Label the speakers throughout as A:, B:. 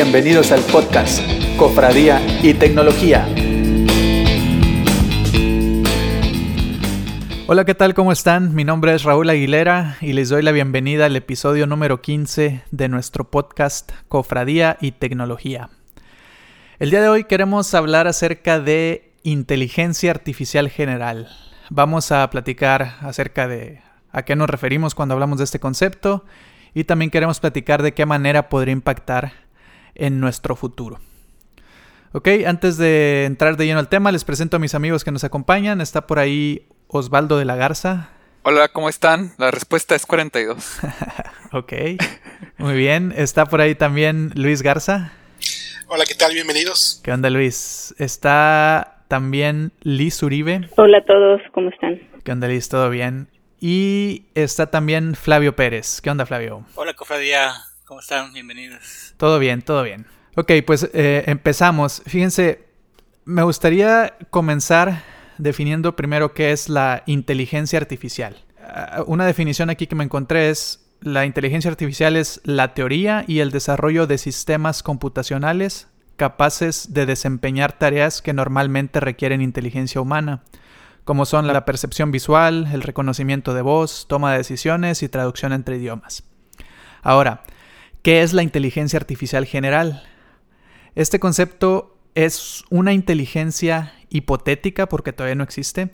A: Bienvenidos al podcast Cofradía y Tecnología. Hola, ¿qué tal? ¿Cómo están? Mi nombre es Raúl Aguilera y les doy la bienvenida al episodio número 15 de nuestro podcast Cofradía y Tecnología. El día de hoy queremos hablar acerca de inteligencia artificial general. Vamos a platicar acerca de a qué nos referimos cuando hablamos de este concepto y también queremos platicar de qué manera podría impactar en nuestro futuro. Ok, antes de entrar de lleno al tema, les presento a mis amigos que nos acompañan. Está por ahí Osvaldo de la Garza.
B: Hola, ¿cómo están? La respuesta es 42.
A: ok, muy bien. Está por ahí también Luis Garza.
C: Hola, ¿qué tal? Bienvenidos.
A: ¿Qué onda, Luis? Está también Liz Uribe.
D: Hola a todos, ¿cómo están?
A: ¿Qué onda, Liz? ¿Todo bien? Y está también Flavio Pérez. ¿Qué onda, Flavio?
E: Hola, cofradía. ¿Cómo están? Bienvenidos.
A: Todo bien, todo bien. Ok, pues eh, empezamos. Fíjense, me gustaría comenzar definiendo primero qué es la inteligencia artificial. Ah, una definición aquí que me encontré es la inteligencia artificial es la teoría y el desarrollo de sistemas computacionales capaces de desempeñar tareas que normalmente requieren inteligencia humana como son la percepción visual, el reconocimiento de voz, toma de decisiones y traducción entre idiomas. Ahora, ¿qué es la inteligencia artificial general? Este concepto es una inteligencia hipotética, porque todavía no existe,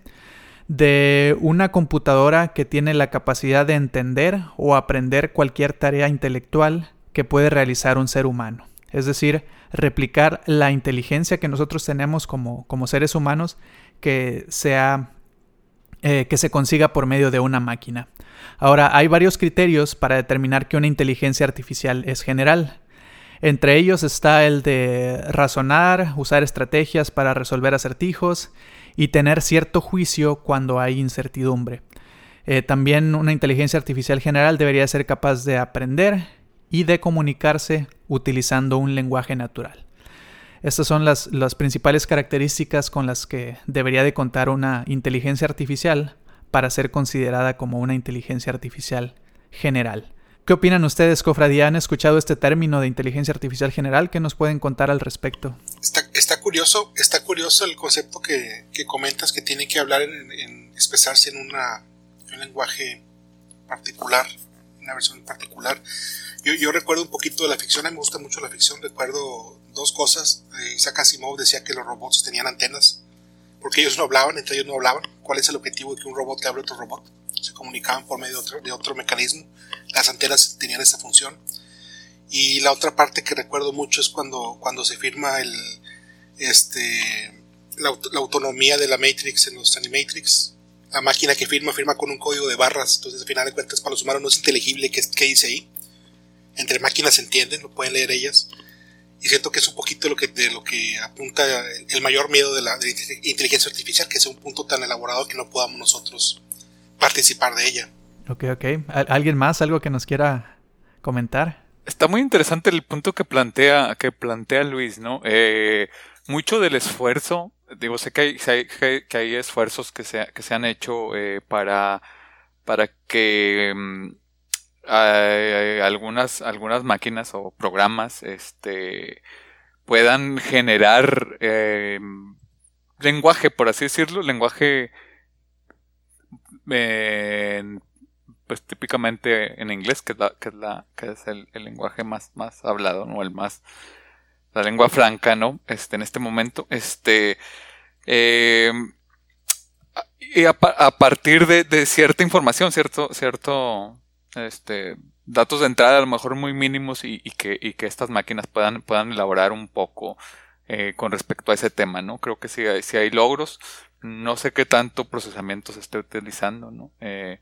A: de una computadora que tiene la capacidad de entender o aprender cualquier tarea intelectual que puede realizar un ser humano. Es decir, replicar la inteligencia que nosotros tenemos como, como seres humanos que sea eh, que se consiga por medio de una máquina. Ahora, hay varios criterios para determinar que una inteligencia artificial es general. Entre ellos está el de razonar, usar estrategias para resolver acertijos y tener cierto juicio cuando hay incertidumbre. Eh, también una inteligencia artificial general debería ser capaz de aprender y de comunicarse utilizando un lenguaje natural. Estas son las, principales características con las que debería de contar una inteligencia artificial para ser considerada como una inteligencia artificial general. ¿Qué opinan ustedes, cofradía? ¿Han escuchado este término de inteligencia artificial general? ¿Qué nos pueden contar al respecto?
C: Está, curioso, está curioso el concepto que, comentas que tiene que hablar en, expresarse en, un lenguaje particular, una versión particular. Yo, yo, recuerdo un poquito de la ficción, a mí me gusta mucho la ficción, recuerdo dos cosas. Eh, Isaac Asimov decía que los robots tenían antenas, porque ellos no hablaban, entre ellos no hablaban. ¿Cuál es el objetivo de que un robot le hable otro robot? Se comunicaban por medio de otro, de otro mecanismo. Las antenas tenían esa función. Y la otra parte que recuerdo mucho es cuando, cuando se firma el, este, la, autonomía de la Matrix en los Animatrix. La máquina que firma, firma con un código de barras. Entonces, al final de cuentas, para los humanos no es inteligible qué, qué dice ahí. Entre máquinas se entienden, lo pueden leer ellas y siento que es un poquito lo que, de lo que apunta el mayor miedo de la, inteligencia artificial, que sea un punto tan elaborado que no podamos nosotros participar de ella.
A: Ok, ok. ¿Alguien más? ¿Algo que nos quiera comentar?
B: Está muy interesante el punto que plantea, que plantea Luis, ¿no? Eh, mucho del esfuerzo, digo, sé que hay, que hay esfuerzos que se, que se han hecho eh, para, para que mm, algunas, algunas máquinas o programas este, puedan generar eh, lenguaje, por así decirlo, lenguaje pues típicamente en inglés, que es, la, que es, la, que es el, lenguaje más, más hablado, ¿no? El más, la lengua franca, ¿no? Este, en este momento, este, eh, y a, partir de, cierta información, cierto, cierto, este, datos de entrada a lo mejor muy mínimos y, que, estas máquinas puedan, puedan elaborar un poco eh, con respecto a ese tema, ¿no? Creo que hay, si hay logros, no sé qué tanto procesamiento se esté utilizando, ¿no? Eh,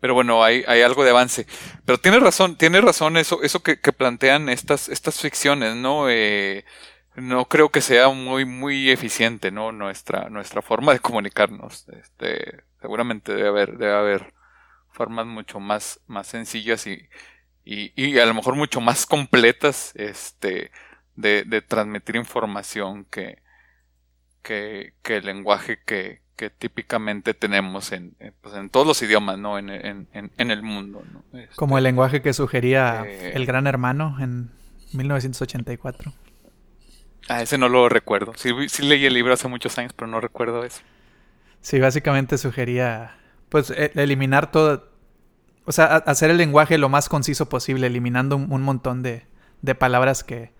B: pero bueno, hay, hay algo de avance. Pero tiene razón, tiene razón eso, eso que, plantean estas, estas ficciones, ¿no? Eh, no creo que sea muy, muy eficiente, ¿no? Nuestra, nuestra forma de comunicarnos. Este, seguramente debe haber, debe haber formas mucho más, más sencillas y, y, a lo mejor mucho más completas este, de, de transmitir información que, que, que el lenguaje que, que típicamente tenemos en, pues en todos los idiomas, ¿no? En, en, en el mundo, ¿no?
A: Como el lenguaje que sugería eh, el gran hermano en 1984.
B: Ah, ese no lo recuerdo. Sí, sí leí el libro hace muchos años, pero no recuerdo eso.
A: Sí, básicamente sugería, pues, e, eliminar todo, o sea, hacer el lenguaje lo más conciso posible, eliminando un, montón de, de palabras que,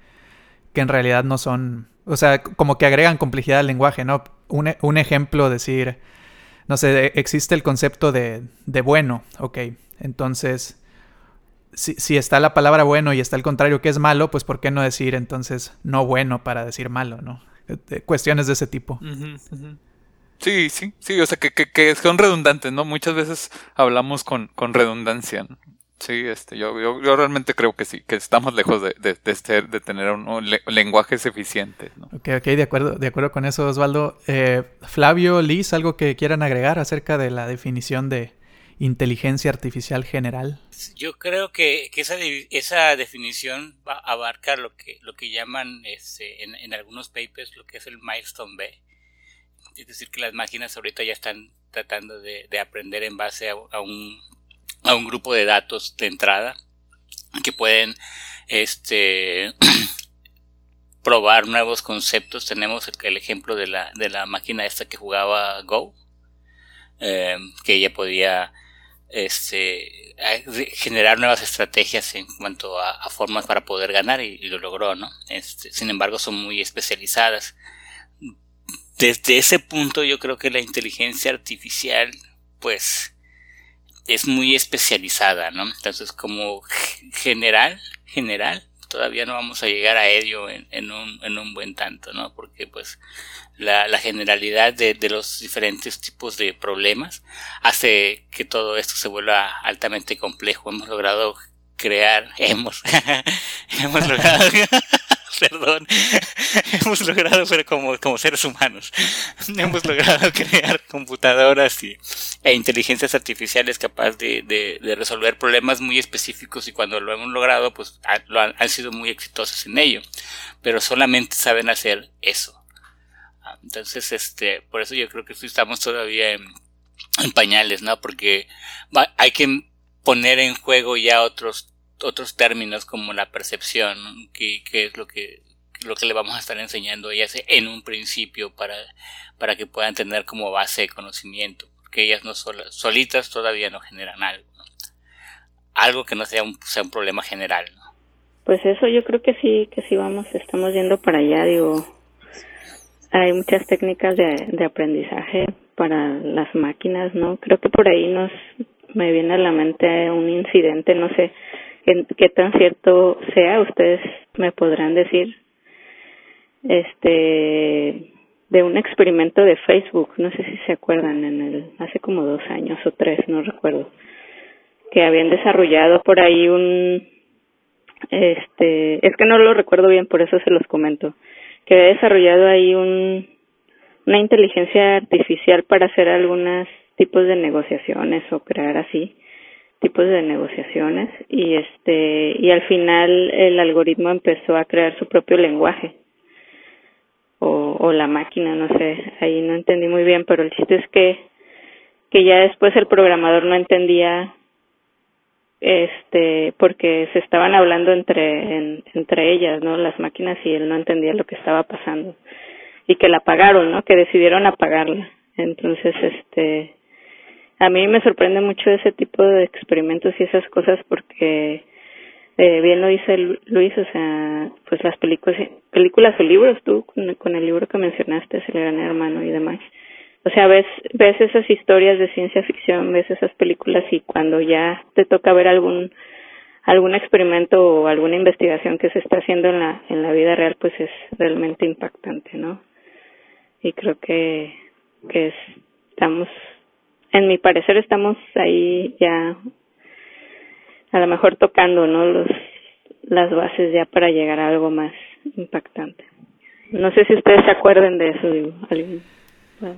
A: que, en realidad no son, o sea, como que agregan complejidad al lenguaje, ¿no? Un, un ejemplo, decir, no sé, existe el concepto de, de bueno, ok, entonces si, está la palabra bueno y está el contrario que es malo, pues ¿por qué no decir entonces no bueno para decir malo, no? Cuestiones de ese tipo.
B: Sí, sí, sí, o sea que, que, son redundantes, ¿no? Muchas veces hablamos con, con redundancia. Sí, este, yo, yo, realmente creo que sí, que estamos lejos de, de, de, tener un, lenguajes eficientes. ¿no?
A: Ok, ok, de acuerdo, de acuerdo con eso, Osvaldo. Eh, Flavio, Liz, ¿algo que quieran agregar acerca de la definición de, inteligencia artificial general?
E: Yo creo que, esa, esa definición va a abarcar lo que, lo que llaman este, en, algunos papers lo que es el milestone B. Es decir, que las máquinas ahorita ya están tratando de, aprender en base a, un, a un grupo de datos de entrada que pueden este, probar nuevos conceptos. Tenemos el, ejemplo de la, de la máquina esta que jugaba Go, eh, que ella podía este, generar nuevas estrategias en cuanto a, formas para poder ganar y, lo logró, ¿no? Este, sin embargo, son muy especializadas. Desde ese punto yo creo que la inteligencia artificial, pues, es muy especializada, ¿no? Entonces, como general, general, todavía no vamos a llegar a ello en, en, un, en un buen tanto, ¿no? Porque pues la, la generalidad de, de, los diferentes tipos de problemas hace que todo esto se vuelva altamente complejo. Hemos logrado crear, hemos, hemos logrado perdón, hemos logrado, pero como, como seres humanos, hemos logrado crear computadoras y, e inteligencias artificiales capaces de, de, resolver problemas muy específicos y cuando lo hemos logrado, pues lo han, sido muy exitosos en ello, pero solamente saben hacer eso. Ah, entonces, este, por eso yo creo que estamos todavía en, en pañales, ¿no? Porque hay que poner en juego ya otros otros términos como la percepción, que, es lo que, lo que le vamos a estar enseñando a ellas en un principio para, para que puedan tener como base de conocimiento, porque ellas no solas, solitas todavía no generan algo, algo que no sea un, sea un problema general.
D: Pues eso yo creo que sí, que sí vamos, estamos yendo para allá, digo, hay muchas técnicas de, de aprendizaje para las máquinas, ¿no? Creo que por ahí nos me viene a la mente un incidente, no sé, qué, tan cierto sea, ustedes me podrán decir, este, de un experimento de Facebook, no sé si se acuerdan, en el, hace como dos años o tres, no recuerdo, que habían desarrollado por ahí un, este, es que no lo recuerdo bien, por eso se los comento, que había desarrollado ahí un, una inteligencia artificial para hacer algunos tipos de negociaciones o crear así tipos de negociaciones. Y este y al final el algoritmo empezó a crear su propio lenguaje o, o la máquina no sé ahí no entendí muy bien pero el chiste es que que ya después el programador no entendía este porque se estaban hablando entre entre ellas no las máquinas y él no entendía lo que estaba pasando y que la apagaron no que decidieron apagarla. Entonces este a mí me sorprende mucho ese tipo de experimentos y esas cosas porque eh, bien lo dice Luis, o sea, pues las películas, películas o libros, tú con, el libro que mencionaste, El Gran Hermano y demás. O sea, ves, ves esas historias de ciencia ficción, ves esas películas y cuando ya te toca ver algún algún experimento o alguna investigación que se está haciendo en la en la vida real, pues es realmente impactante, ¿no? Y creo que que estamos en mi parecer estamos ahí ya a lo mejor tocando no los las bases ya para llegar a algo más impactante. No sé si ustedes se acuerden de eso digo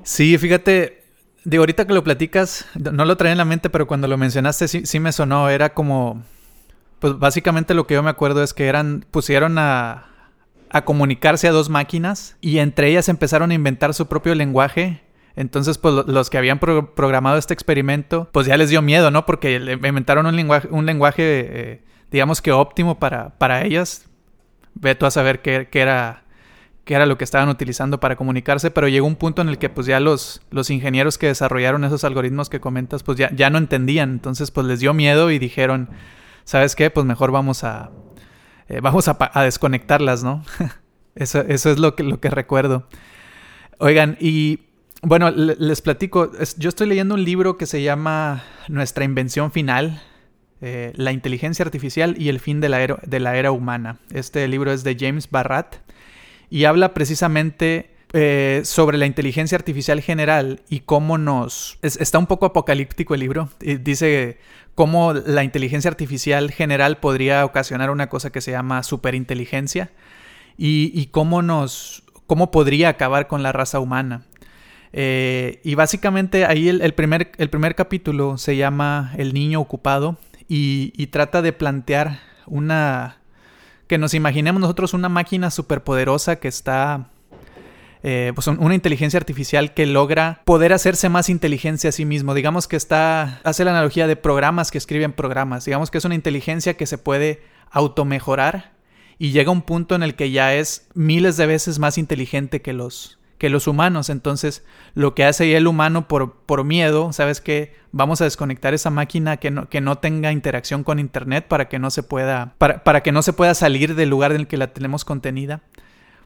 A: sí fíjate digo ahorita que lo platicas no lo traía en la mente pero cuando lo mencionaste sí, sí me sonó era como pues básicamente lo que yo me acuerdo es que eran pusieron a a comunicarse a dos máquinas y entre ellas empezaron a inventar su propio lenguaje entonces, pues los que habían programado este experimento, pues ya les dio miedo, ¿no? Porque inventaron un lenguaje, un lenguaje eh, digamos que óptimo para, para ellas, ve tú a saber qué, era qué era lo que estaban utilizando para comunicarse, pero llegó un punto en el que pues ya los, los ingenieros que desarrollaron esos algoritmos que comentas pues ya, ya no entendían, entonces pues les dio miedo y dijeron, ¿sabes qué? Pues mejor vamos a, eh, vamos a, a, desconectarlas, ¿no? eso, eso es lo que, lo que recuerdo. Oigan, y bueno, les platico, yo estoy leyendo un libro que se llama Nuestra invención final, eh, La inteligencia artificial y el fin de la, era, de la, era, humana. Este libro es de James Barrat y habla precisamente eh, sobre la inteligencia artificial general y cómo nos... está un poco apocalíptico el libro. dice cómo la inteligencia artificial general podría ocasionar una cosa que se llama superinteligencia y, y cómo nos... cómo podría acabar con la raza humana. Eh, y básicamente ahí el, primer, el primer capítulo se llama El niño ocupado y, trata de plantear una... que nos imaginemos nosotros una máquina superpoderosa que está... Eh, pues una inteligencia artificial que logra poder hacerse más inteligencia a sí mismo. Digamos que está, hace la analogía de programas que escriben programas. Digamos que es una inteligencia que se puede automejorar y llega a un punto en el que ya es miles de veces más inteligente que los, que los humanos. Entonces, lo que hace el humano por, por miedo, ¿sabes que Vamos a desconectar esa máquina que no, que no tenga interacción con Internet para que no se pueda, para, para que no se pueda salir del lugar en el que la tenemos contenida.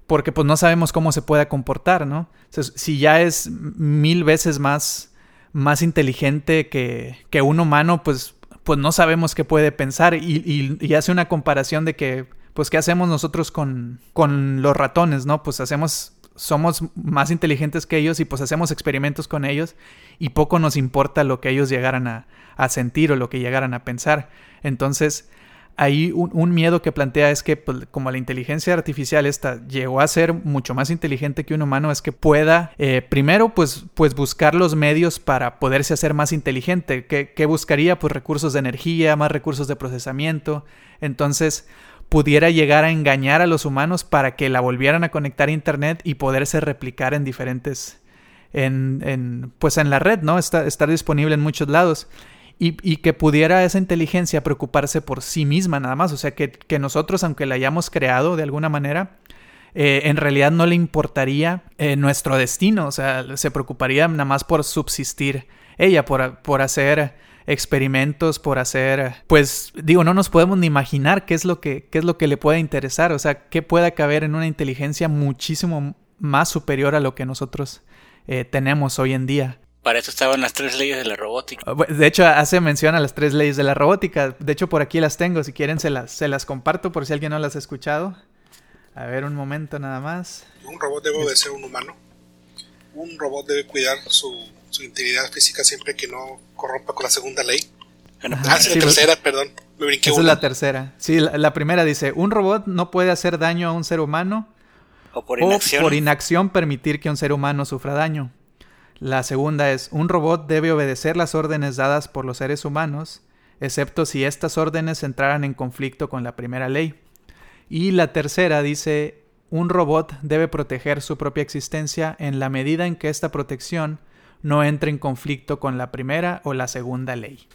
A: Porque pues no sabemos cómo se pueda comportar, ¿no? si ya es mil veces más, más inteligente que, que un humano, pues, pues no sabemos qué puede pensar. Y, y, hace una comparación de que, pues, ¿qué hacemos nosotros con, con los ratones, no? Pues hacemos somos más inteligentes que ellos y pues hacemos experimentos con ellos y poco nos importa lo que ellos llegaran a, sentir o lo que llegaran a pensar. Entonces, ahí un, miedo que plantea es que pues, como la inteligencia artificial esta llegó a ser mucho más inteligente que un humano, es que pueda eh, primero pues, pues buscar los medios para poderse hacer más inteligente. ¿Qué, ¿Qué buscaría? Pues recursos de energía, más recursos de procesamiento. Entonces, pudiera llegar a engañar a los humanos para que la volvieran a conectar a internet y poderse replicar en diferentes en, pues en la red, ¿no? Está, estar disponible en muchos lados. Y, que pudiera esa inteligencia preocuparse por sí misma nada más. O sea, que, nosotros, aunque la hayamos creado de alguna manera, eh, en realidad no le importaría eh, nuestro destino. O sea, se preocuparía nada más por subsistir ella, por, por hacer experimentos por hacer, pues digo, no nos podemos ni imaginar qué es lo que, qué es lo que le puede interesar, o sea, qué puede caber en una inteligencia muchísimo más superior a lo que nosotros eh, tenemos hoy en día.
E: Para eso estaban las tres leyes de la robótica. Ah,
A: de hecho, hace mención a las tres leyes de la robótica. De hecho, por aquí las tengo. Si quieren, se las, se las comparto por si alguien no las ha escuchado. A ver, un momento nada más.
C: Un robot debe obedecer a un humano. Un robot debe cuidar su su integridad física siempre que no corrompa con la segunda ley. ah, sí, la tercera, perdón. Me brinqué
A: Esa es la tercera. Sí, la, primera dice, un robot no puede hacer daño a un ser humano
E: o por inacción.
A: por inacción permitir que un ser humano sufra daño. La segunda es, un robot debe obedecer las órdenes dadas por los seres humanos, excepto si estas órdenes entraran en conflicto con la primera ley. Y la tercera dice, un robot debe proteger su propia existencia en la medida en que esta protección no entre en conflicto con la primera o la segunda ley.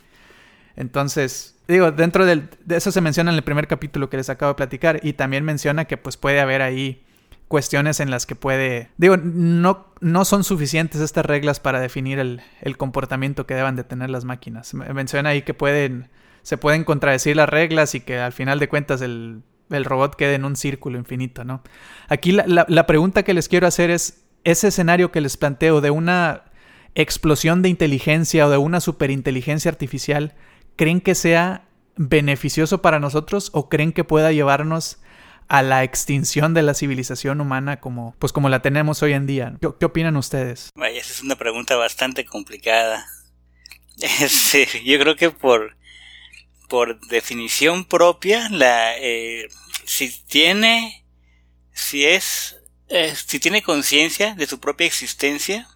A: Entonces, digo, dentro del, de eso se menciona en el primer capítulo que les acabo de platicar y también menciona que pues puede haber ahí cuestiones en las que puede, digo, no, no son suficientes estas reglas para definir el, el comportamiento que deban de tener las máquinas. Menciona ahí que pueden, se pueden contradecir las reglas y que al final de cuentas el, el robot quede en un círculo infinito, ¿no? Aquí la, la, la pregunta que les quiero hacer es, ese escenario que les planteo de una explosión de inteligencia o de una superinteligencia artificial, ¿creen que sea beneficioso para nosotros o creen que pueda llevarnos a la extinción de la civilización humana como pues como la tenemos hoy en día? ¿Qué, opinan ustedes?
E: Vaya, esa es una pregunta bastante complicada. yo creo que por por definición propia la eh, si tiene si es eh, si tiene conciencia de su propia existencia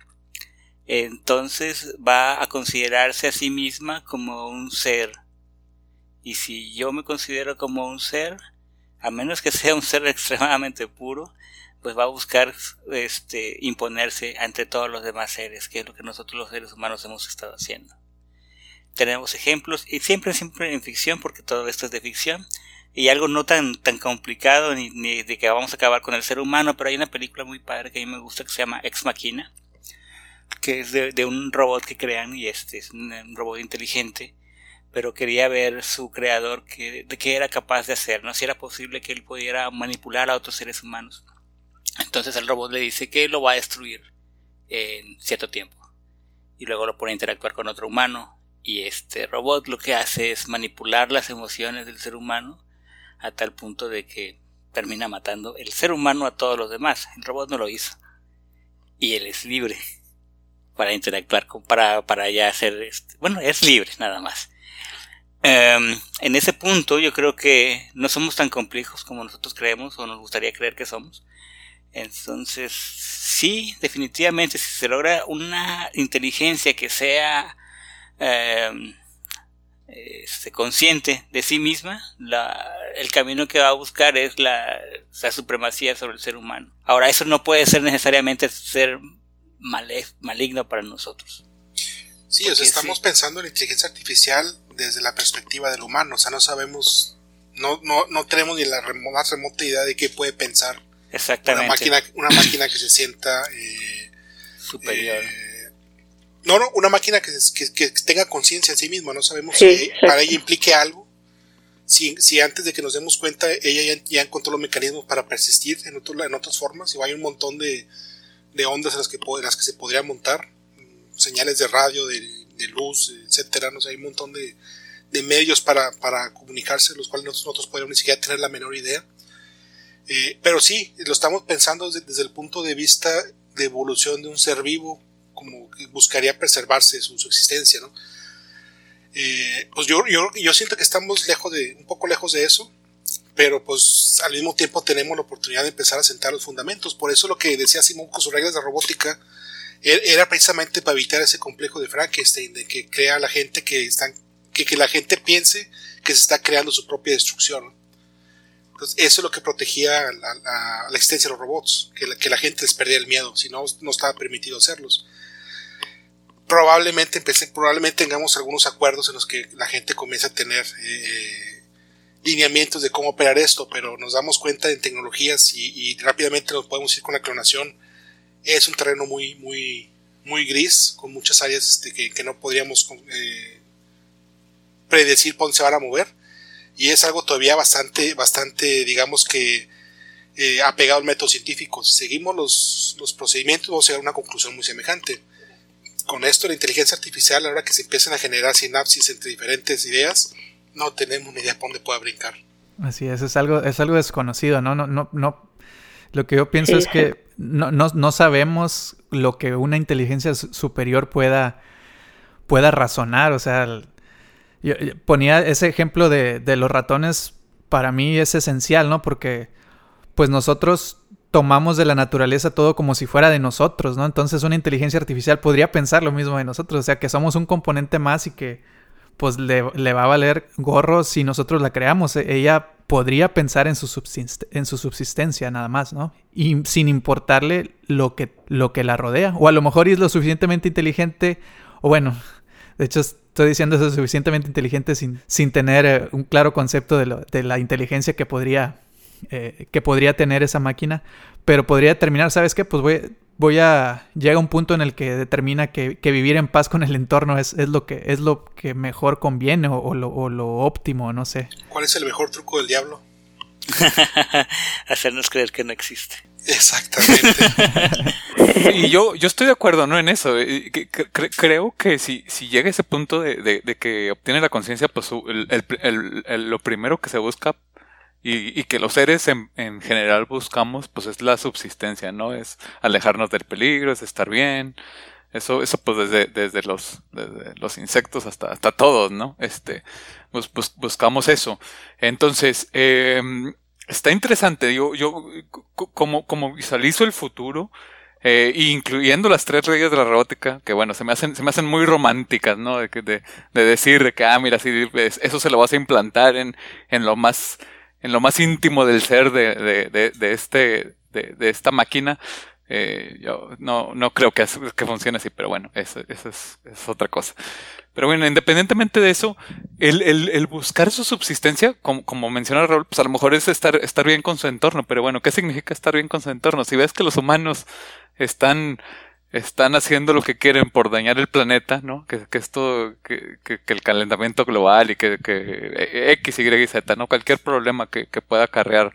E: entonces va a considerarse a sí misma como un ser. Y si yo me considero como un ser, a menos que sea un ser extremadamente puro, pues va a buscar este imponerse ante todos los demás seres, que es lo que nosotros los seres humanos hemos estado haciendo. Tenemos ejemplos, y siempre, siempre en ficción, porque todo esto es de ficción, y algo no tan, tan complicado ni, ni, de que vamos a acabar con el ser humano, pero hay una película muy padre que a mí me gusta que se llama Ex Machina, que es de, un robot que crean y este es un, un, robot inteligente, pero quería ver su creador que, de qué era capaz de hacer, ¿no? Si era posible que él pudiera manipular a otros seres humanos. Entonces el robot le dice que lo va a destruir en cierto tiempo. Y luego lo pone a interactuar con otro humano. Y este robot lo que hace es manipular las emociones del ser humano a tal punto de que termina matando el ser humano a todos los demás. El robot no lo hizo. Y él es libre para interactuar con, para, para ya hacer, este, bueno, es libre nada más. Um, en ese punto yo creo que no somos tan complejos como nosotros creemos o nos gustaría creer que somos. Entonces, sí, definitivamente, si se logra una inteligencia que sea eh, este, consciente de sí misma, la, el camino que va a buscar es la, la, supremacía sobre el ser humano. Ahora, eso no puede ser necesariamente ser maligno para nosotros.
C: Sí, o sea, estamos sí. pensando en inteligencia artificial desde la perspectiva del humano, o sea, no sabemos, no, no, no tenemos ni la más remota idea de qué puede pensar
E: Exactamente.
C: Una máquina, una máquina que se sienta eh,
E: superior.
C: Eh, no, no, una máquina que, que, que tenga conciencia en sí misma. No sabemos sí, si exacto. para ella implique algo. Si, si, antes de que nos demos cuenta ella ya, ya encontró los mecanismos para persistir en, otro, en otras formas. Y hay un montón de, de ondas en las que, las que se podría montar. Señales de radio, de, de luz, etcétera. No sé, hay un montón de, de medios para, para comunicarse, los cuales nosotros podríamos ni siquiera tener la menor idea. Eh, pero sí, lo estamos pensando desde, desde, el punto de vista de evolución de un ser vivo, como que buscaría preservarse su, su existencia, ¿no? Eh, pues yo, yo, yo siento que estamos lejos de, un poco lejos de eso, pero pues al mismo tiempo tenemos la oportunidad de empezar a sentar los fundamentos. Por eso lo que decía Simón con sus reglas de robótica era precisamente para evitar ese complejo de Frankenstein, de que crea a la gente que están, que, que la gente piense que se está creando su propia destrucción. Entonces, eso es lo que protegía a la, existencia de los robots, que la, que la, gente les perdía el miedo, si no, no estaba permitido hacerlos. Probablemente, probablemente tengamos algunos acuerdos en los que la gente comience a tener eh, lineamientos de cómo operar esto, pero nos damos cuenta en tecnologías y, rápidamente nos podemos ir con la clonación. Es un terreno muy, muy, muy gris, con muchas áreas este, que, que, no podríamos eh, predecir dónde se van a mover y es algo todavía bastante, bastante, digamos que eh, apegado al método científico. Seguimos los, los procedimientos, vamos a llegar a una conclusión muy semejante. Con esto, la inteligencia artificial, ahora que se empiezan a generar sinapsis entre diferentes ideas, no tenemos ni idea por dónde pueda brincar.
A: Así es, es algo, es algo desconocido, ¿no? No, no, no. Lo que yo pienso sí. es que no, no, no sabemos lo que una inteligencia superior pueda, pueda razonar, o sea, yo, yo ponía ese ejemplo de, de, los ratones, para mí es esencial, ¿no? Porque pues nosotros tomamos de la naturaleza todo como si fuera de nosotros, ¿no? Entonces una inteligencia artificial podría pensar lo mismo de nosotros, o sea, que somos un componente más y que pues le, le va a valer gorro si nosotros la creamos. Ella podría pensar en su, en su subsistencia nada más, ¿no? Y sin importarle lo que, lo que la rodea. O a lo mejor es lo suficientemente inteligente, o bueno, de hecho estoy diciendo eso suficientemente inteligente sin, sin tener eh, un claro concepto de, lo, de, la inteligencia que podría, eh, que podría tener esa máquina, pero podría determinar, ¿sabes qué? Pues voy, voy a... llega un punto en el que determina que, que vivir en paz con el entorno es, es, lo, que, es lo que mejor conviene o, o, lo, o lo óptimo, no sé.
C: ¿Cuál es el mejor truco del diablo?
E: Hacernos creer que no existe.
C: Exactamente.
B: y yo, yo estoy de acuerdo, ¿no? En eso. Creo que si, si llega ese punto de, de, de que obtiene la conciencia, pues el, el, el, lo primero que se busca y, que los seres en, en, general buscamos, pues es la subsistencia, ¿no? Es alejarnos del peligro, es estar bien. Eso, eso pues desde, desde los, desde los insectos hasta, hasta todos, ¿no? Este, pues, buscamos eso. Entonces, eh, está interesante. Yo, yo, como, como visualizo el futuro, eh, incluyendo las tres reglas de la robótica, que bueno, se me hacen, se me hacen muy románticas, ¿no? De, de, de decir de que, ah, mira, si eso se lo vas a implantar en, en lo más, en lo más íntimo del ser de, de, de, de este, de, de esta máquina. Eh, yo no, no creo que, que funcione así, pero bueno, eso, eso es, es, otra cosa. Pero bueno, independientemente de eso, el, el, el buscar su subsistencia, como, como menciona Raúl, pues a lo mejor es estar, estar bien con su entorno, pero bueno, ¿qué significa estar bien con su entorno? Si ves que los humanos están están haciendo lo que quieren por dañar el planeta, ¿no? Que, que esto, que, que, que, el calentamiento global y que, que X, Y y Z, ¿no? Cualquier problema que, que pueda acarrear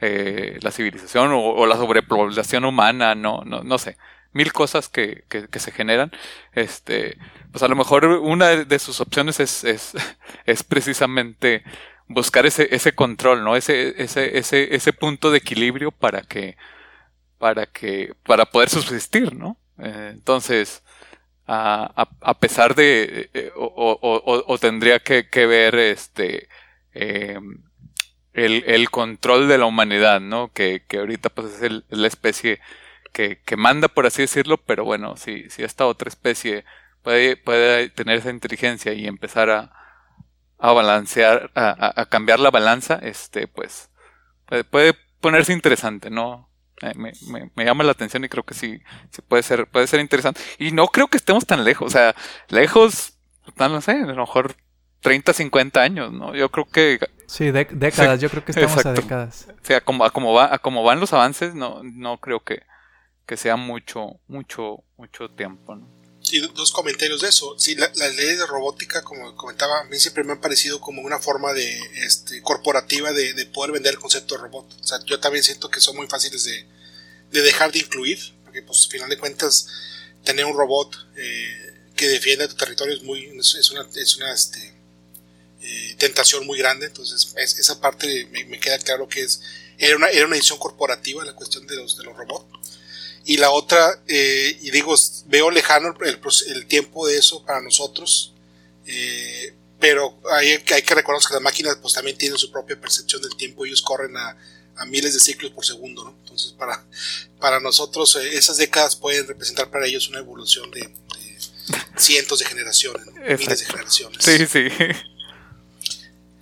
B: eh, la civilización o, o, la sobrepoblación humana, no, no, no sé, mil cosas que, que, que, se generan, este, pues a lo mejor una de sus opciones es, es, es precisamente buscar ese, ese control, ¿no? Ese, ese, ese, ese punto de equilibrio para que, para que, para poder subsistir, ¿no? Eh, entonces, a, a, pesar de, eh, o, o, tendría que, que, ver este, eh, el, el, control de la humanidad, ¿no? Que, que ahorita pues es el, la especie que, que, manda, por así decirlo, pero bueno, si, si esta otra especie puede, puede tener esa inteligencia y empezar a, a balancear, a, a, cambiar la balanza, este, pues, puede ponerse interesante, ¿no? Me, me, me, llama la atención y creo que sí, sí puede ser, puede ser interesante. Y no creo que estemos tan lejos, o sea, lejos, no sé, a lo mejor 30, 50 años, ¿no? Yo creo que...
A: Sí, décadas, yo creo que estamos a décadas.
B: O sea, como, a como, va, a como van los avances, no, no creo que, que sea mucho, mucho, mucho tiempo, ¿no?
C: Sí, dos comentarios de eso. Sí, las la leyes de robótica, como comentaba, a mí siempre me han parecido como una forma de este, corporativa de, de, poder vender el concepto de robot. O sea, yo también siento que son muy fáciles de, de dejar de incluir, porque pues al final de cuentas tener un robot eh, que defienda tu territorio es muy es una, es una este, eh, tentación muy grande. Entonces es, esa parte me, me, queda claro que es era una, era una edición corporativa la cuestión de los, de los robots y la otra, eh, y digo, veo lejano el, el, tiempo de eso para nosotros, eh, pero hay, hay, que reconocer que las máquinas pues también tienen su propia percepción del tiempo, ellos corren a, a miles de ciclos por segundo, ¿no? Entonces para, para nosotros eh, esas décadas pueden representar para ellos una evolución de, de cientos de generaciones, ¿no? miles de generaciones.
B: Sí, sí.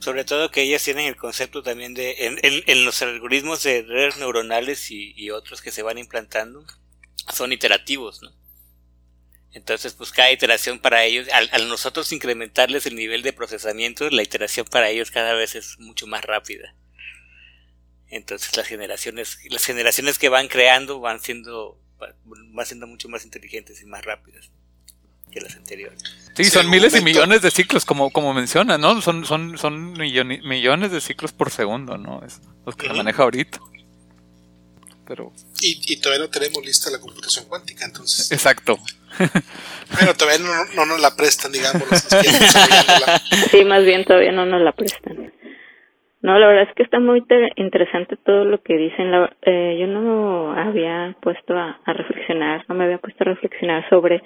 E: Sobre todo que ellas tienen el concepto también de, en, en, los algoritmos de redes neuronales y, y, otros que se van implantando, son iterativos, ¿no? Entonces, pues cada iteración para ellos, al, al, nosotros incrementarles el nivel de procesamiento, la iteración para ellos cada vez es mucho más rápida. Entonces las generaciones, las generaciones que van creando van siendo, van siendo mucho más inteligentes y más rápidas que las anteriores.
B: Sí, son miles y millones de ciclos, como, como menciona, ¿no? Son, son, son millones, millones de ciclos por segundo, ¿no? Es los que uh -huh. maneja ahorita. Pero...
C: Y, y, todavía no tenemos lista la computación cuántica, entonces.
B: Exacto.
C: Bueno, todavía no, no nos la prestan, digamos.
D: sí, más bien todavía no nos la prestan. No, la verdad es que está muy interesante todo lo que dicen. La, eh, yo no había puesto a, a reflexionar, no me había puesto a reflexionar sobre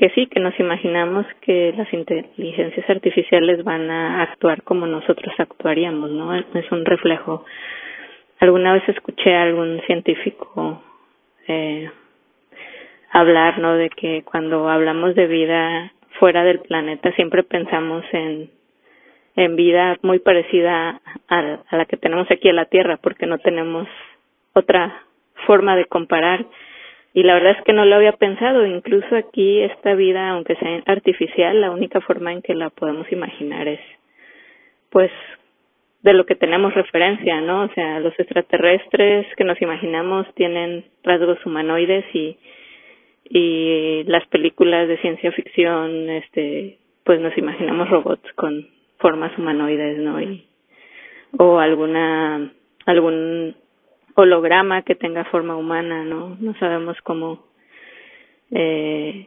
D: que sí, que nos imaginamos que las inteligencias artificiales van a actuar como nosotros actuaríamos, ¿no? Es un reflejo. Alguna vez escuché a algún científico eh, hablar, ¿no? De que cuando hablamos de vida fuera del planeta siempre pensamos en en vida muy parecida a, a la que tenemos aquí en la Tierra, porque no tenemos otra forma de comparar y la verdad es que no lo había pensado. Incluso aquí esta vida, aunque sea artificial, la única forma en que la podemos imaginar es, pues, de lo que tenemos referencia, ¿no? O sea, los extraterrestres que nos imaginamos tienen rasgos humanoides y y las películas de ciencia ficción, este, pues nos imaginamos robots con formas humanoides, ¿no? Y o alguna algún holograma que tenga forma humana, ¿no? No sabemos cómo, eh,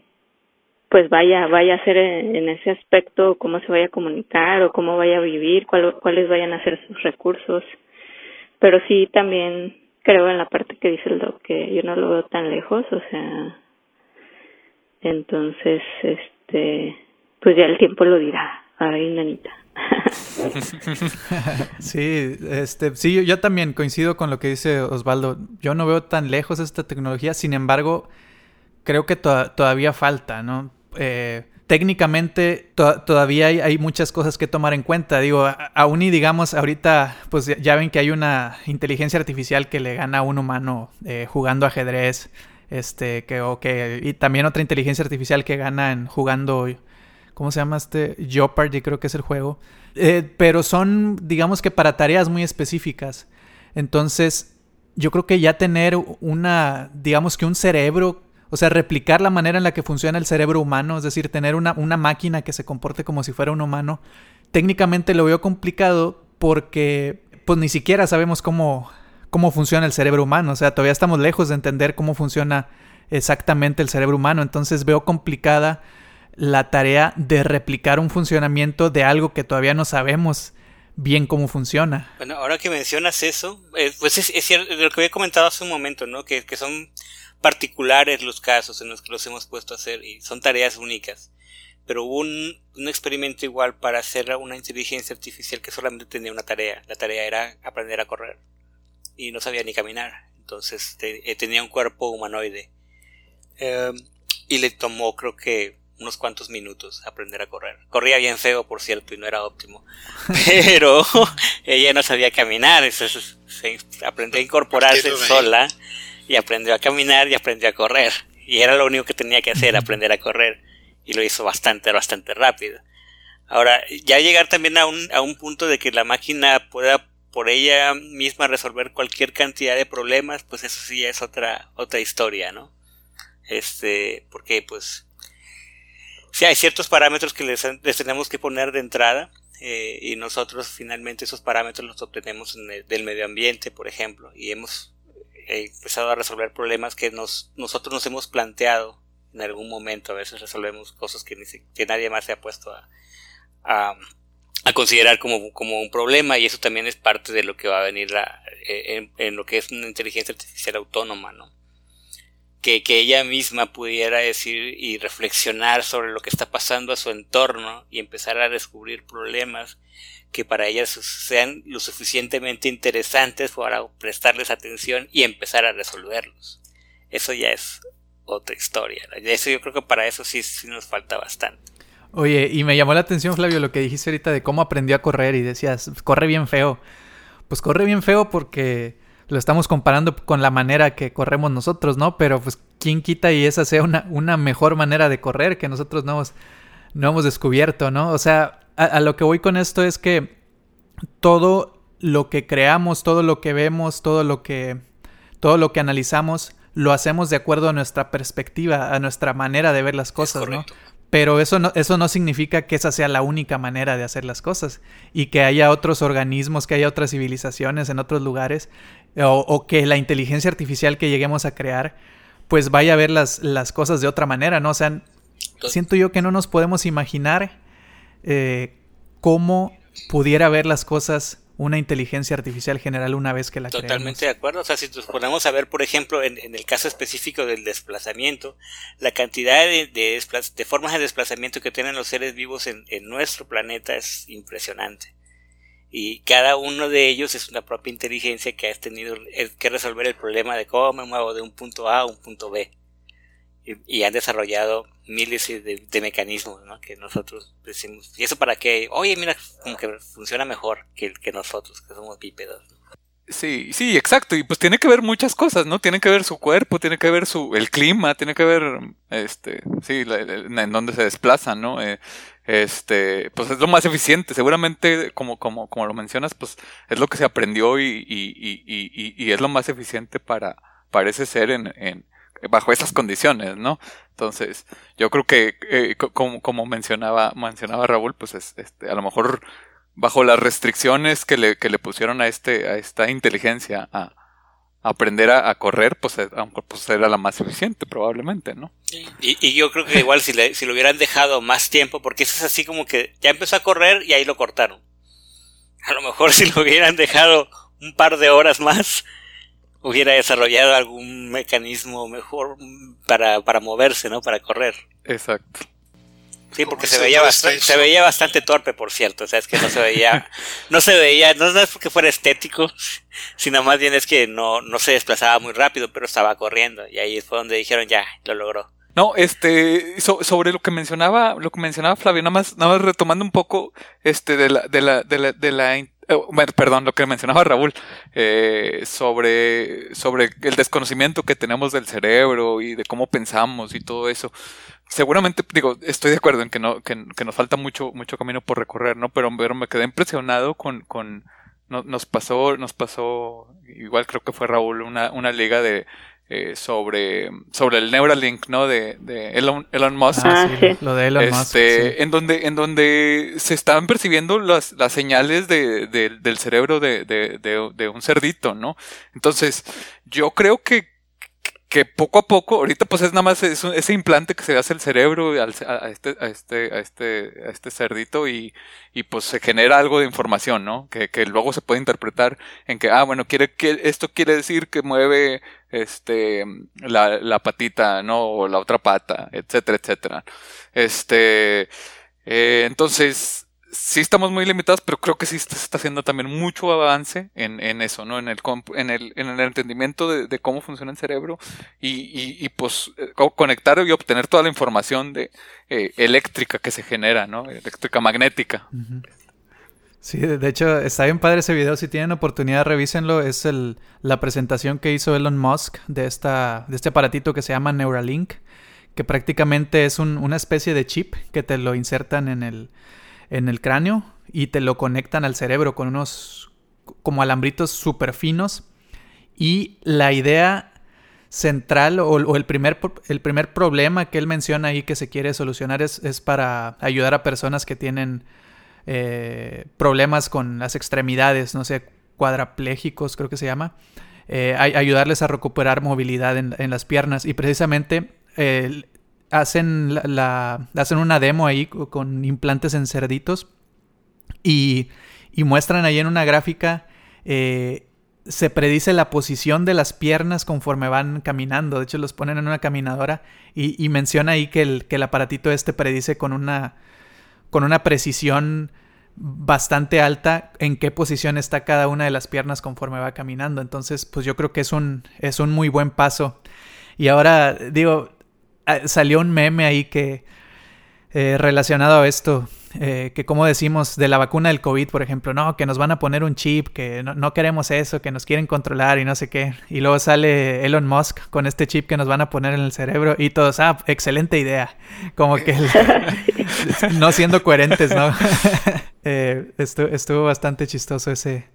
D: pues vaya, vaya a ser en, ese aspecto, cómo se vaya a comunicar o cómo vaya a vivir, cuál, cuáles vayan a ser sus recursos. Pero sí también creo en la parte que dice el doc que yo no lo veo tan lejos, o sea, entonces, este, pues ya el tiempo lo dirá. Ay, nanita.
A: sí, este, sí, yo, también coincido con lo que dice Osvaldo. Yo no veo tan lejos esta tecnología, sin embargo, creo que to todavía falta, ¿no? Eh, técnicamente todavía hay, muchas cosas que tomar en cuenta. Digo, aún y digamos, ahorita, pues ya ven que hay una inteligencia artificial que le gana a un humano eh, jugando ajedrez. Este, que, o que, y también otra inteligencia artificial que gana en jugando, ¿cómo se llama este? Jeopardy, creo que es el juego. Eh, pero son, digamos que para tareas muy específicas. Entonces, yo creo que ya tener una, digamos que un cerebro o sea, replicar la manera en la que funciona el cerebro humano, es decir, tener una, una máquina que se comporte como si fuera un humano, técnicamente lo veo complicado porque pues ni siquiera sabemos cómo, cómo funciona el cerebro humano. O sea, todavía estamos lejos de entender cómo funciona exactamente el cerebro humano. Entonces veo complicada la tarea de replicar un funcionamiento de algo que todavía no sabemos bien cómo funciona.
E: Bueno, ahora que mencionas eso, eh, pues es, cierto, lo que había comentado hace un momento, ¿no? Que, que son particulares los casos en los que los hemos puesto a hacer y son tareas únicas. Pero hubo un, un, experimento igual para hacer una inteligencia artificial que solamente tenía una tarea. La tarea era aprender a correr. Y no sabía ni caminar. Entonces eh, tenía un cuerpo humanoide. Em, y le tomó creo que unos cuantos minutos aprender a correr. Corría bien feo, por cierto, y no era óptimo. Pero ella no sabía caminar. Entonces se aprendió a incorporarse sola y aprendió a caminar y aprendió a correr. Y era lo único que tenía que hacer, aprender a correr. Y lo hizo bastante, bastante rápido. Ahora, ya llegar también a un, a un punto de que la máquina pueda por ella misma resolver cualquier cantidad de problemas, pues eso sí es otra, otra historia, ¿no? Este, porque pues, sí hay ciertos parámetros que les, tenemos que poner de entrada, eh, y nosotros finalmente esos parámetros los obtenemos en el, del medio ambiente, por ejemplo, y hemos he empezado a resolver problemas que nos, nosotros nos hemos planteado en algún momento. A veces resolvemos cosas que, ni que nadie más se ha puesto a, considerar como, como un problema y eso también es parte de lo que va a venir la, eh, en, en, lo que es una inteligencia artificial autónoma, ¿no? Que, que ella misma pudiera decir y reflexionar sobre lo que está pasando a su entorno y empezar a descubrir problemas que para ellas sean lo suficientemente interesantes para prestarles atención y empezar a resolverlos. Eso ya es otra historia. Eso yo creo que para eso sí nos falta bastante.
A: Oye, y me llamó la atención, Flavio, lo que dijiste ahorita de cómo aprendió a correr y decías, corre bien feo. Pues corre bien feo porque lo estamos comparando con la manera que corremos nosotros, ¿no? Pero pues quién quita y esa sea una, una mejor manera de correr que nosotros no hemos, no hemos descubierto, ¿no? O sea, a, lo que voy con esto es que todo lo que creamos, todo lo que vemos, todo lo que, todo lo que analizamos, lo hacemos de acuerdo a nuestra perspectiva, a nuestra manera de ver las cosas, ¿no? Pero eso no, eso no significa que esa sea la única manera de hacer las cosas y que haya otros organismos, que haya otras civilizaciones en otros lugares o, o que la inteligencia artificial que lleguemos a crear pues vaya a ver las, las cosas de otra manera, ¿no? O sea, siento yo que no nos podemos imaginar eh, cómo pudiera ver las cosas una inteligencia artificial general una vez que la
E: Totalmente de acuerdo. O sea, si nos ponemos a ver, por ejemplo, en, el caso específico del desplazamiento, la cantidad de, de, formas de desplazamiento que tienen los seres vivos en, nuestro planeta es impresionante. Y cada uno de ellos es una propia inteligencia que ha tenido que resolver el problema de cómo me muevo de un punto A a un punto B. Y, y han desarrollado miles de, mecanismos ¿no? que nosotros decimos. ¿Y eso para qué? Oye, mira, como que funciona mejor que, que nosotros, que somos bípedos.
B: Sí, sí, exacto. Y pues tiene que ver muchas cosas, ¿no? Tiene que ver su cuerpo, tiene que ver su, el clima, tiene que ver, este, sí, en dónde se desplaza, ¿no? Eh, este, pues es lo más eficiente. Seguramente, como, como, como lo mencionas, pues es lo que se aprendió y, y, y, y, es lo más eficiente para, parece ser en, en, bajo esas condiciones, ¿no? Entonces, yo creo que, eh, como, como, mencionaba, mencionaba Raúl, pues este, a lo mejor bajo las restricciones que le, que le pusieron a este, a esta inteligencia a, aprender a, correr, pues, eh, pues, era la más eficiente, probablemente, ¿no?
E: Y, y yo creo que igual si le, si lo hubieran dejado más tiempo, porque eso es así como que ya empezó a correr y ahí lo cortaron. A lo mejor si lo hubieran dejado un par de horas más, hubiera desarrollado algún mecanismo mejor para, para moverse, ¿no? Para correr.
B: Exacto.
E: Sí, porque se veía bastante, se veía bastante torpe, por cierto. O sea, es que no se veía, no se veía, no, es porque fuera estético, sino más bien es que no, no se desplazaba muy rápido, pero estaba corriendo. Y ahí fue donde dijeron, ya, lo logró.
B: No, este, sobre lo que mencionaba, lo que mencionaba Flavio, nada más, nada más retomando un poco, este, de la, de la, de la, de la perdón, lo que mencionaba Raúl, eh, sobre, sobre el desconocimiento que tenemos del cerebro y de cómo pensamos y todo eso. Seguramente, digo, estoy de acuerdo en que no, que, que nos falta mucho, mucho camino por recorrer, ¿no? Pero, pero me quedé impresionado con, con, nos pasó, nos pasó, igual creo que fue Raúl, una, una liga de, eh, sobre, sobre el Neuralink, ¿no? De, de Elon, Elon Musk.
A: Ah, sí, Lo de Elon Musk.
B: Este, en, donde, en donde se estaban percibiendo las, las señales de, del cerebro de, de, de, un cerdito, ¿no? Entonces, yo creo que, que poco a poco, ahorita pues es nada más ese implante que se hace el cerebro a, este, a este, a este, a este cerdito y, y pues se genera algo de información, ¿no? Que, que luego se puede interpretar en que, ah, bueno, quiere que esto quiere decir que mueve este la, la patita, ¿no? O la otra pata, etcétera, etcétera. Este, eh, entonces, sí estamos muy limitados, pero creo que sí se está haciendo también mucho avance en, en eso, ¿no? En el, en el, en el entendimiento de, cómo funciona el cerebro y, y, pues eh, conectar y obtener toda la información de eh, eléctrica que se genera, ¿no? Eléctrica magnética.
A: Sí, de hecho está bien padre ese video. Si tienen oportunidad, revísenlo. Es el, la presentación que hizo Elon Musk de, esta, de este aparatito que se llama Neuralink, que prácticamente es un, una especie de chip que te lo insertan en el, en el cráneo y te lo conectan al cerebro con unos como alambritos súper finos. Y la idea central o, el, primer, el primer problema que él menciona ahí que se quiere solucionar es, es para ayudar a personas que tienen eh, problemas con las extremidades, no sé, cuadraplégicos creo que se llama. Eh, ayudarles a recuperar movilidad en, las piernas. Y precisamente eh, hacen, la, hacen una demo ahí con implantes en cerditos y, y muestran ahí en una gráfica, eh, se predice la posición de las piernas conforme van caminando. De hecho, los ponen en una caminadora y, y menciona ahí que el, que el aparatito este predice con una, con una precisión bastante alta en qué posición está cada una de las piernas conforme va caminando. Entonces, pues yo creo que es un, es un muy buen paso. Y ahora, digo, salió un meme ahí que eh, relacionado a esto, eh, que como decimos de la vacuna del COVID, por ejemplo, no, que nos van a poner un chip, que no, queremos eso, que nos quieren controlar y no sé qué. Y luego sale Elon Musk con este chip que nos van a poner en el cerebro y todos, ah, excelente idea. Como que no siendo coherentes, ¿no? eh, estuvo, estuvo bastante chistoso ese,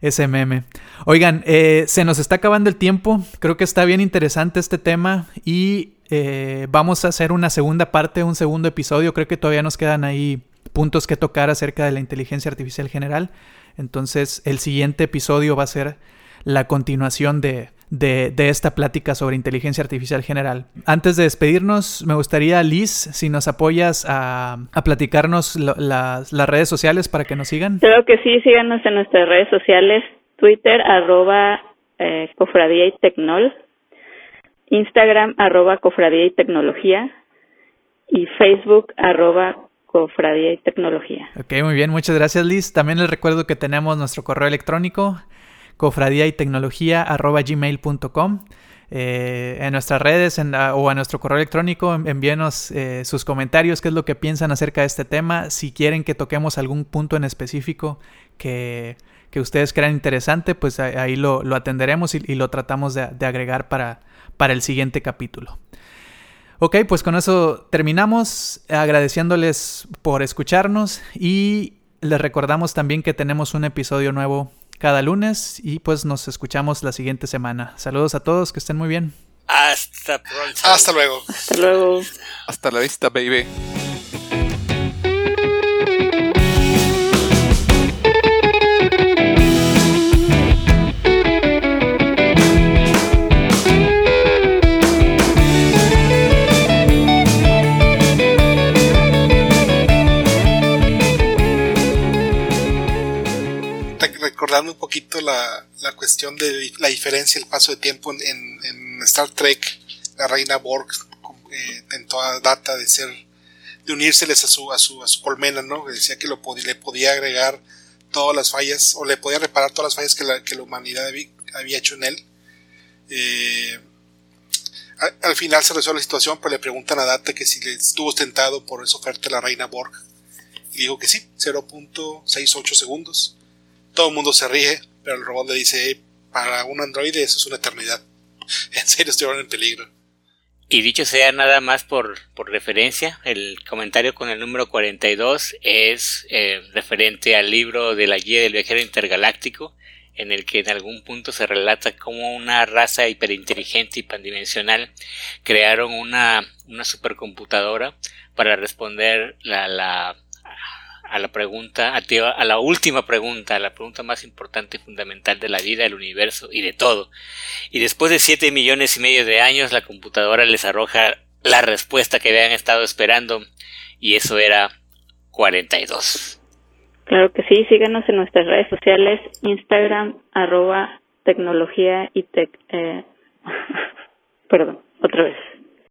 A: ese meme. Oigan, eh, se nos está acabando el tiempo. Creo que está bien interesante este tema y eh, vamos a hacer una segunda parte, un segundo episodio. Creo que todavía nos quedan ahí puntos que tocar acerca de la inteligencia artificial general. Entonces, el siguiente episodio va a ser la continuación de, de, esta plática sobre inteligencia artificial general. Antes de despedirnos, me gustaría, Liz, si nos apoyas a, platicarnos las, las redes sociales para que nos sigan.
D: Creo que sí, síganos en nuestras redes sociales, Twitter, arroba eh, Instagram, arroba cofradía y tecnología, y Facebook, arroba cofradía y tecnología.
A: Ok, muy bien, muchas gracias Liz. También les recuerdo que tenemos nuestro correo electrónico cofradía y tecnología arroba gmail.com. Eh, en nuestras redes o a nuestro correo electrónico envíenos eh, sus comentarios, qué es lo que piensan acerca de este tema, si quieren que toquemos algún punto en específico que, que ustedes crean interesante, pues ahí lo, lo atenderemos y, lo tratamos de, de, agregar para, para el siguiente capítulo. Ok, pues con eso terminamos agradeciéndoles por escucharnos y les recordamos también que tenemos un episodio nuevo cada lunes y pues nos escuchamos la siguiente semana. Saludos a todos, que estén muy bien.
E: Hasta pronto.
C: Hasta luego.
D: Hasta luego.
B: Hasta la vista, baby.
C: Recordando un poquito la, la cuestión de la diferencia, el paso de tiempo en, Star Trek, la reina Borg eh, tentó a Data de ser, de unírseles a su, a su, a su colmena, ¿no? Decía que lo le podía agregar todas las fallas, o le podía reparar todas las fallas que la, que la humanidad había, hecho en él. Eh, Al, final se resuelve la situación, pero le preguntan a Data que si le estuvo tentado por esa oferta de la reina Borg. Y dijo que sí, 0.68 segundos. Todo el mundo se ríe, pero el robot le dice, para un androide eso es una eternidad. En serio, estoy en peligro.
E: Y dicho sea nada más por, por referencia, el comentario con el número 42 es eh, referente al libro de la guía del viajero intergaláctico, en el que en algún punto se relata cómo una raza hiperinteligente y pandimensional crearon una, una supercomputadora para responder la, a la pregunta, a la última pregunta, a la pregunta más importante y fundamental de la vida, del universo y de todo. Y después de siete millones y medio de años, la computadora les arroja la respuesta que habían estado esperando, y eso era 42.
D: Claro que sí, síganos en nuestras redes sociales, Instagram, arroba tecnología y tec... Eh, perdón, otra vez.